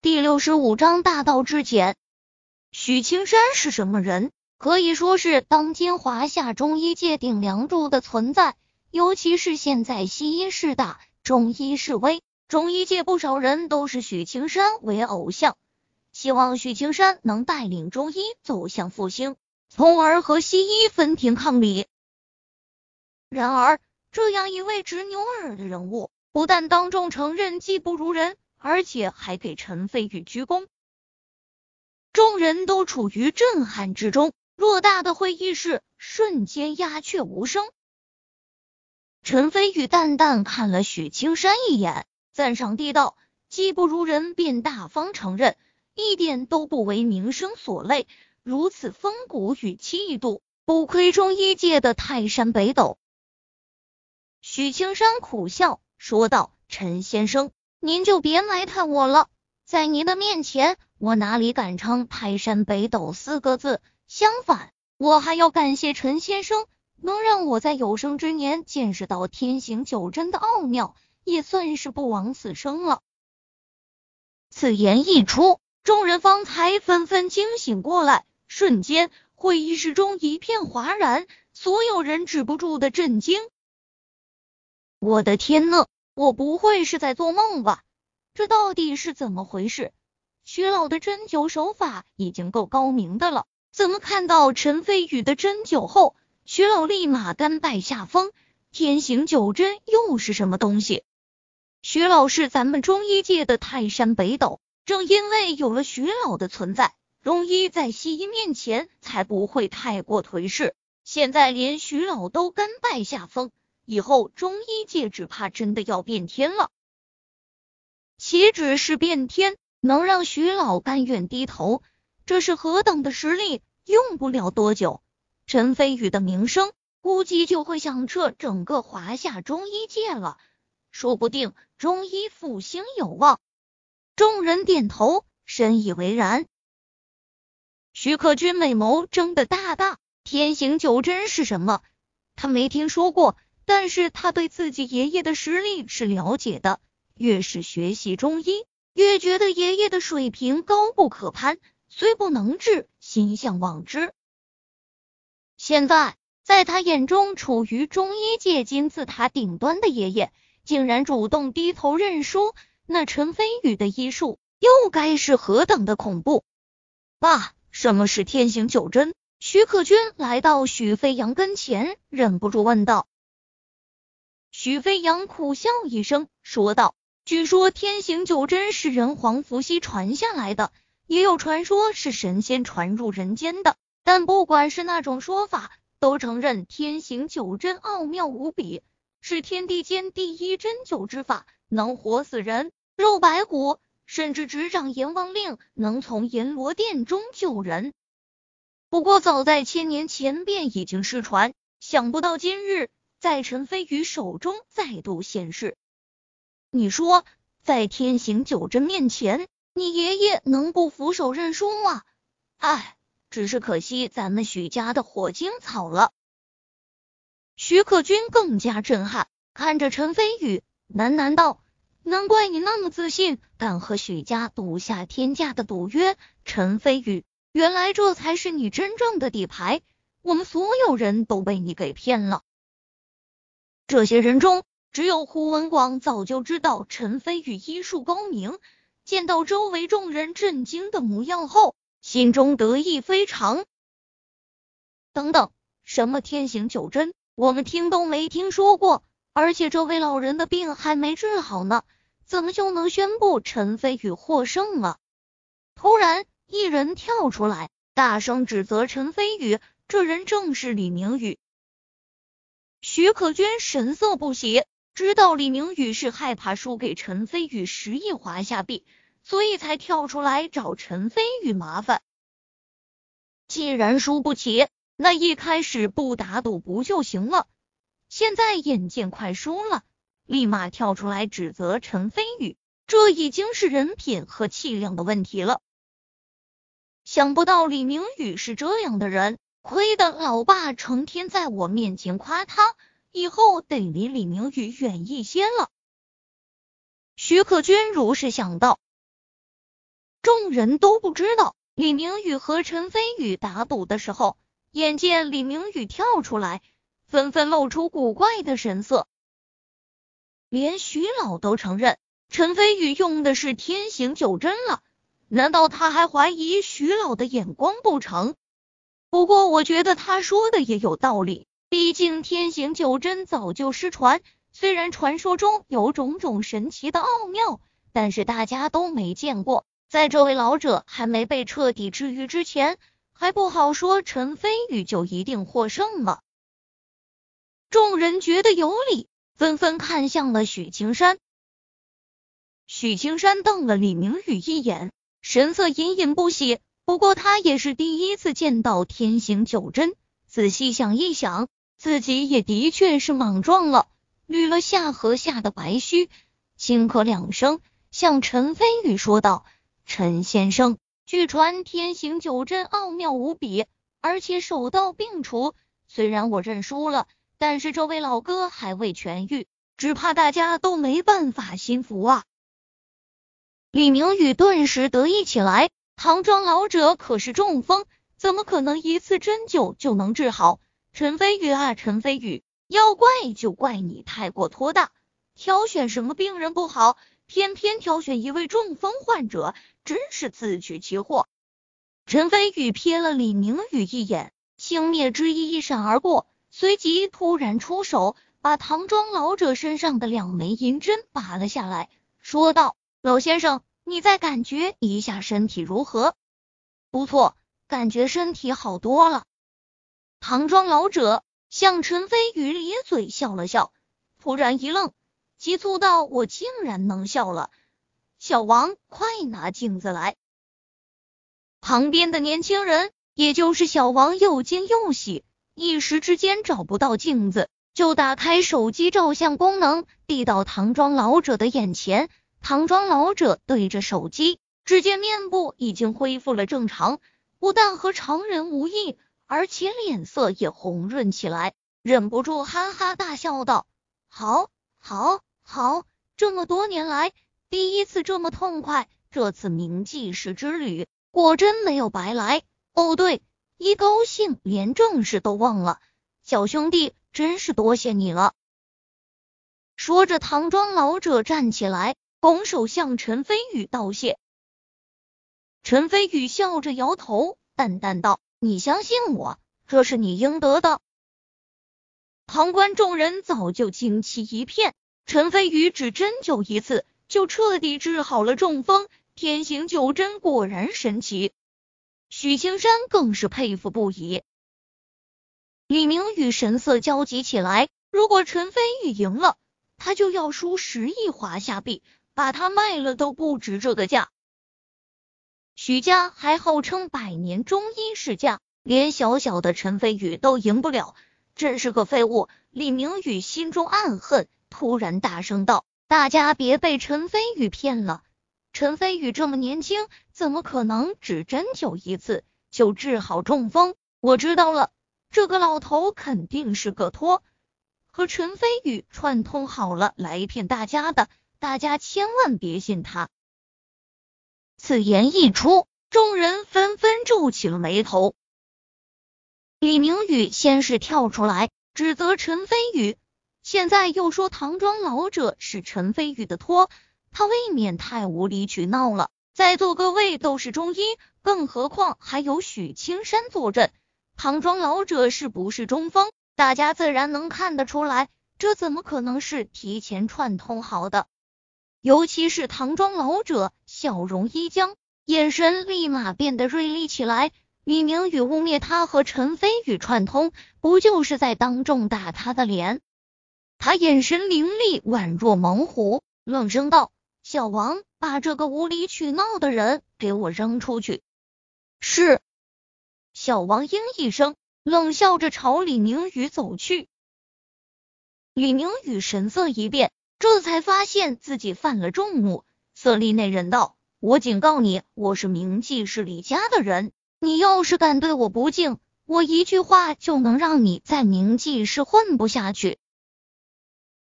第六十五章大道至简。许青山是什么人？可以说是当今华夏中医界顶梁柱的存在。尤其是现在西医势大，中医势微，中医界不少人都是许青山为偶像，希望许青山能带领中医走向复兴，从而和西医分庭抗礼。然而，这样一位执牛耳的人物，不但当众承认技不如人。而且还给陈飞宇鞠躬，众人都处于震撼之中，偌大的会议室瞬间鸦雀无声。陈飞宇淡淡看了许青山一眼，赞赏地道：“技不如人，便大方承认，一点都不为名声所累，如此风骨与气度，不愧中医界的泰山北斗。”许青山苦笑说道：“陈先生。”您就别埋汰我了，在您的面前，我哪里敢称泰山北斗四个字？相反，我还要感谢陈先生，能让我在有生之年见识到天行九针的奥妙，也算是不枉此生了。此言一出，众人方才纷纷惊醒过来，瞬间会议室中一片哗然，所有人止不住的震惊。我的天呐！我不会是在做梦吧？这到底是怎么回事？徐老的针灸手法已经够高明的了，怎么看到陈飞宇的针灸后，徐老立马甘拜下风？天行九针又是什么东西？徐老是咱们中医界的泰山北斗，正因为有了徐老的存在，中医在西医面前才不会太过颓势。现在连徐老都甘拜下风。以后中医界只怕真的要变天了。岂止是变天，能让徐老甘愿低头，这是何等的实力？用不了多久，陈飞宇的名声估计就会响彻整个华夏中医界了，说不定中医复兴有望。众人点头，深以为然。徐克军美眸睁得大大，天行九针是什么？他没听说过。但是他对自己爷爷的实力是了解的，越是学习中医，越觉得爷爷的水平高不可攀，虽不能治，心向往之。现在在他眼中，处于中医界金字塔顶端的爷爷，竟然主动低头认输，那陈飞宇的医术又该是何等的恐怖？爸，什么是天行九针？许可军来到许飞扬跟前，忍不住问道。许飞扬苦笑一声，说道：“据说天行九针是人皇伏羲传下来的，也有传说是神仙传入人间的。但不管是哪种说法，都承认天行九针奥妙无比，是天地间第一针灸之法，能活死人、肉白骨，甚至执掌阎王令，能从阎罗殿中救人。不过早在千年前便已经失传，想不到今日。”在陈飞宇手中再度现世，你说在天行九针面前，你爷爷能不俯首认输吗？唉，只是可惜咱们许家的火精草了。徐克军更加震撼，看着陈飞宇喃喃道：“难怪你那么自信，敢和许家赌下天价的赌约。陈飞宇，原来这才是你真正的底牌，我们所有人都被你给骗了。”这些人中，只有胡文广早就知道陈飞宇医术高明，见到周围众人震惊的模样后，心中得意非常。等等，什么天行九针，我们听都没听说过，而且这位老人的病还没治好呢，怎么就能宣布陈飞宇获胜了？突然，一人跳出来，大声指责陈飞宇，这人正是李明宇。徐可娟神色不喜，知道李明宇是害怕输给陈飞宇十亿华夏币，所以才跳出来找陈飞宇麻烦。既然输不起，那一开始不打赌不就行了？现在眼见快输了，立马跳出来指责陈飞宇，这已经是人品和气量的问题了。想不到李明宇是这样的人。亏得老爸成天在我面前夸他，以后得离李明宇远一些了。徐可君如是想到。众人都不知道李明宇和陈飞宇打赌的时候，眼见李明宇跳出来，纷纷露出古怪的神色。连徐老都承认陈飞宇用的是天行九针了，难道他还怀疑徐老的眼光不成？不过我觉得他说的也有道理，毕竟天行九针早就失传，虽然传说中有种种神奇的奥妙，但是大家都没见过。在这位老者还没被彻底治愈之前，还不好说陈飞宇就一定获胜了。众人觉得有理。纷纷看向了许青山，许青山瞪了李明宇一眼，神色隐隐不喜。不过他也是第一次见到天行九针，仔细想一想，自己也的确是莽撞了，捋了下颌下的白须，轻咳两声，向陈飞宇说道：“陈先生，据传天行九针奥妙无比，而且手到病除。虽然我认输了。”但是这位老哥还未痊愈，只怕大家都没办法心服啊！李明宇顿时得意起来，唐庄老者可是中风，怎么可能一次针灸就能治好？陈飞宇啊，陈飞宇，要怪就怪你太过托大，挑选什么病人不好，偏偏挑选一位中风患者，真是自取其祸。陈飞宇瞥了李明宇一眼，轻蔑之意一闪而过。随即突然出手，把唐庄老者身上的两枚银针拔了下来，说道：“老先生，你再感觉一下身体如何？”“不错，感觉身体好多了。”唐庄老者向陈飞宇咧嘴笑了笑，突然一愣，急促道：“我竟然能笑了！小王，快拿镜子来！”旁边的年轻人，也就是小王，又惊又喜。一时之间找不到镜子，就打开手机照相功能，递到唐庄老者的眼前。唐装老者对着手机，只见面部已经恢复了正常，不但和常人无异，而且脸色也红润起来，忍不住哈哈大笑道：“好，好，好！这么多年来，第一次这么痛快，这次铭记式之旅果真没有白来。哦，对。”一高兴，连正事都忘了。小兄弟，真是多谢你了。说着，唐装老者站起来，拱手向陈飞宇道谢。陈飞宇笑着摇头，淡淡道：“你相信我，这是你应得的。”旁观众人早就惊奇一片。陈飞宇只针灸一次，就彻底治好了中风，天行九针果然神奇。许青山更是佩服不已。李明宇神色焦急起来，如果陈飞宇赢了，他就要输十亿华夏币，把他卖了都不值这个价。许家还号称百年中医世家，连小小的陈飞宇都赢不了，真是个废物。李明宇心中暗恨，突然大声道：“大家别被陈飞宇骗了。”陈飞宇这么年轻，怎么可能只针灸一次就治好中风？我知道了，这个老头肯定是个托，和陈飞宇串通好了来骗大家的，大家千万别信他。此言一出，众人纷纷皱起了眉头。李明宇先是跳出来指责陈飞宇，现在又说唐庄老者是陈飞宇的托。他未免太无理取闹了。在座各位都是中医，更何况还有许青山坐镇，唐庄老者是不是中风？大家自然能看得出来，这怎么可能是提前串通好的？尤其是唐庄老者笑容一僵，眼神立马变得锐利起来。李明宇污蔑他和陈飞宇串通，不就是在当众打他的脸？他眼神凌厉，宛若猛虎，冷声道。小王，把这个无理取闹的人给我扔出去。是。小王应一声，冷笑着朝李明宇走去。李明宇神色一变，这才发现自己犯了众怒，色厉内荏道：“我警告你，我是明记是李家的人，你要是敢对我不敬，我一句话就能让你在明记是混不下去。”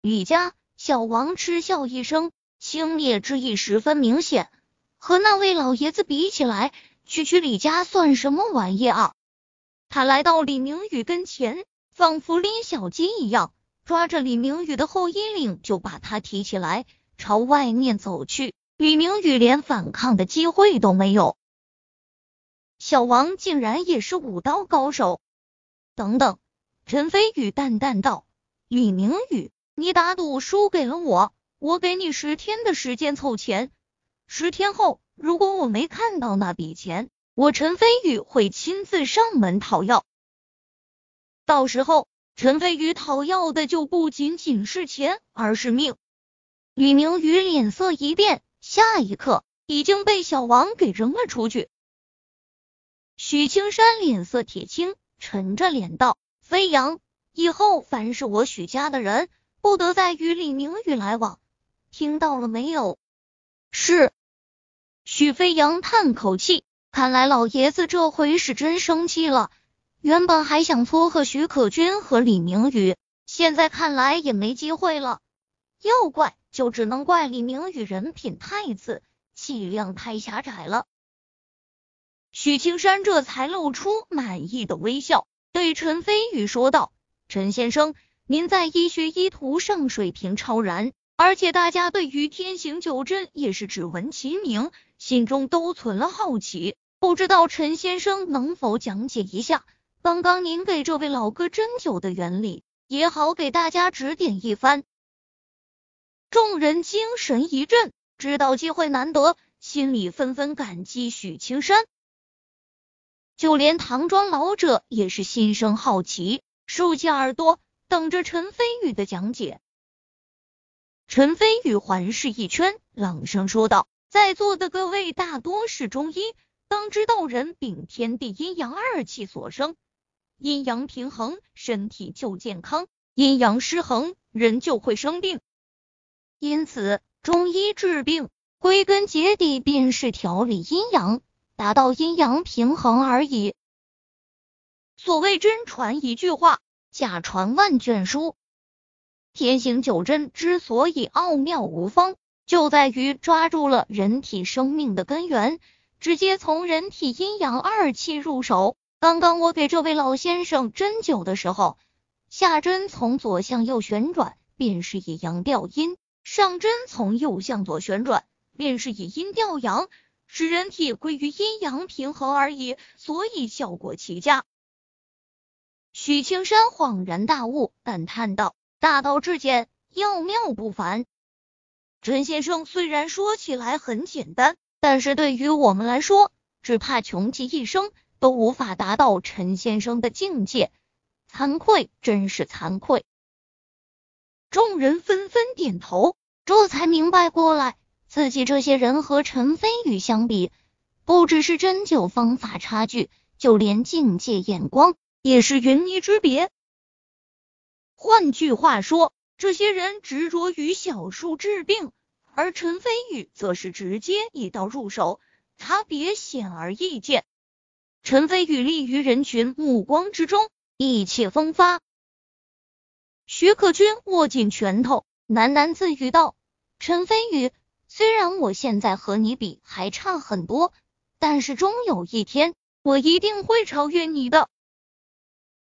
李家，小王嗤笑一声。轻蔑之意十分明显，和那位老爷子比起来，区区李家算什么玩意啊？他来到李明宇跟前，仿佛拎小鸡一样，抓着李明宇的后衣领就把他提起来，朝外面走去。李明宇连反抗的机会都没有。小王竟然也是武刀高手？等等，陈飞宇淡淡道：“李明宇，你打赌输给了我，我给你十天的时间凑钱。十天后，如果我没看到那笔钱。”我陈飞宇会亲自上门讨要，到时候陈飞宇讨要的就不仅仅是钱，而是命。李明宇脸色一变，下一刻已经被小王给扔了出去。许青山脸色铁青，沉着脸道：“飞扬，以后凡是我许家的人，不得再与李明宇来往，听到了没有？”是。许飞扬叹口气。看来老爷子这回是真生气了。原本还想撮合许可君和李明宇，现在看来也没机会了。要怪就只能怪李明宇人品太次，气量太狭窄了。许青山这才露出满意的微笑，对陈飞宇说道：“陈先生，您在医学医图上水平超然，而且大家对于天行九针也是只闻其名。”心中都存了好奇，不知道陈先生能否讲解一下刚刚您给这位老哥针灸的原理，也好给大家指点一番。众人精神一振，知道机会难得，心里纷纷感激许青山。就连唐庄老者也是心生好奇，竖起耳朵等着陈飞宇的讲解。陈飞宇环视一圈，朗声说道。在座的各位大多是中医，当知道人禀天地阴阳二气所生，阴阳平衡，身体就健康；阴阳失衡，人就会生病。因此，中医治病归根结底便是调理阴阳，达到阴阳平衡而已。所谓真传一句话，假传万卷书。天行九针之所以奥妙无方。就在于抓住了人体生命的根源，直接从人体阴阳二气入手。刚刚我给这位老先生针灸的时候，下针从左向右旋转，便是以阳调阴；上针从右向左旋转，便是以阴调阳，使人体归于阴阳平衡而已，所以效果奇佳。许青山恍然大悟，感叹道：“大道至简，要妙不凡。”陈先生虽然说起来很简单，但是对于我们来说，只怕穷极一生都无法达到陈先生的境界，惭愧，真是惭愧。众人纷纷点头，这才明白过来，自己这些人和陈飞宇相比，不只是针灸方法差距，就连境界、眼光也是云泥之别。换句话说。这些人执着于小术治病，而陈飞宇则是直接一刀入手，差别显而易见。陈飞宇立于人群目光之中，意气风发。徐可君握紧拳头，喃喃自语道：“陈飞宇，虽然我现在和你比还差很多，但是终有一天，我一定会超越你的。”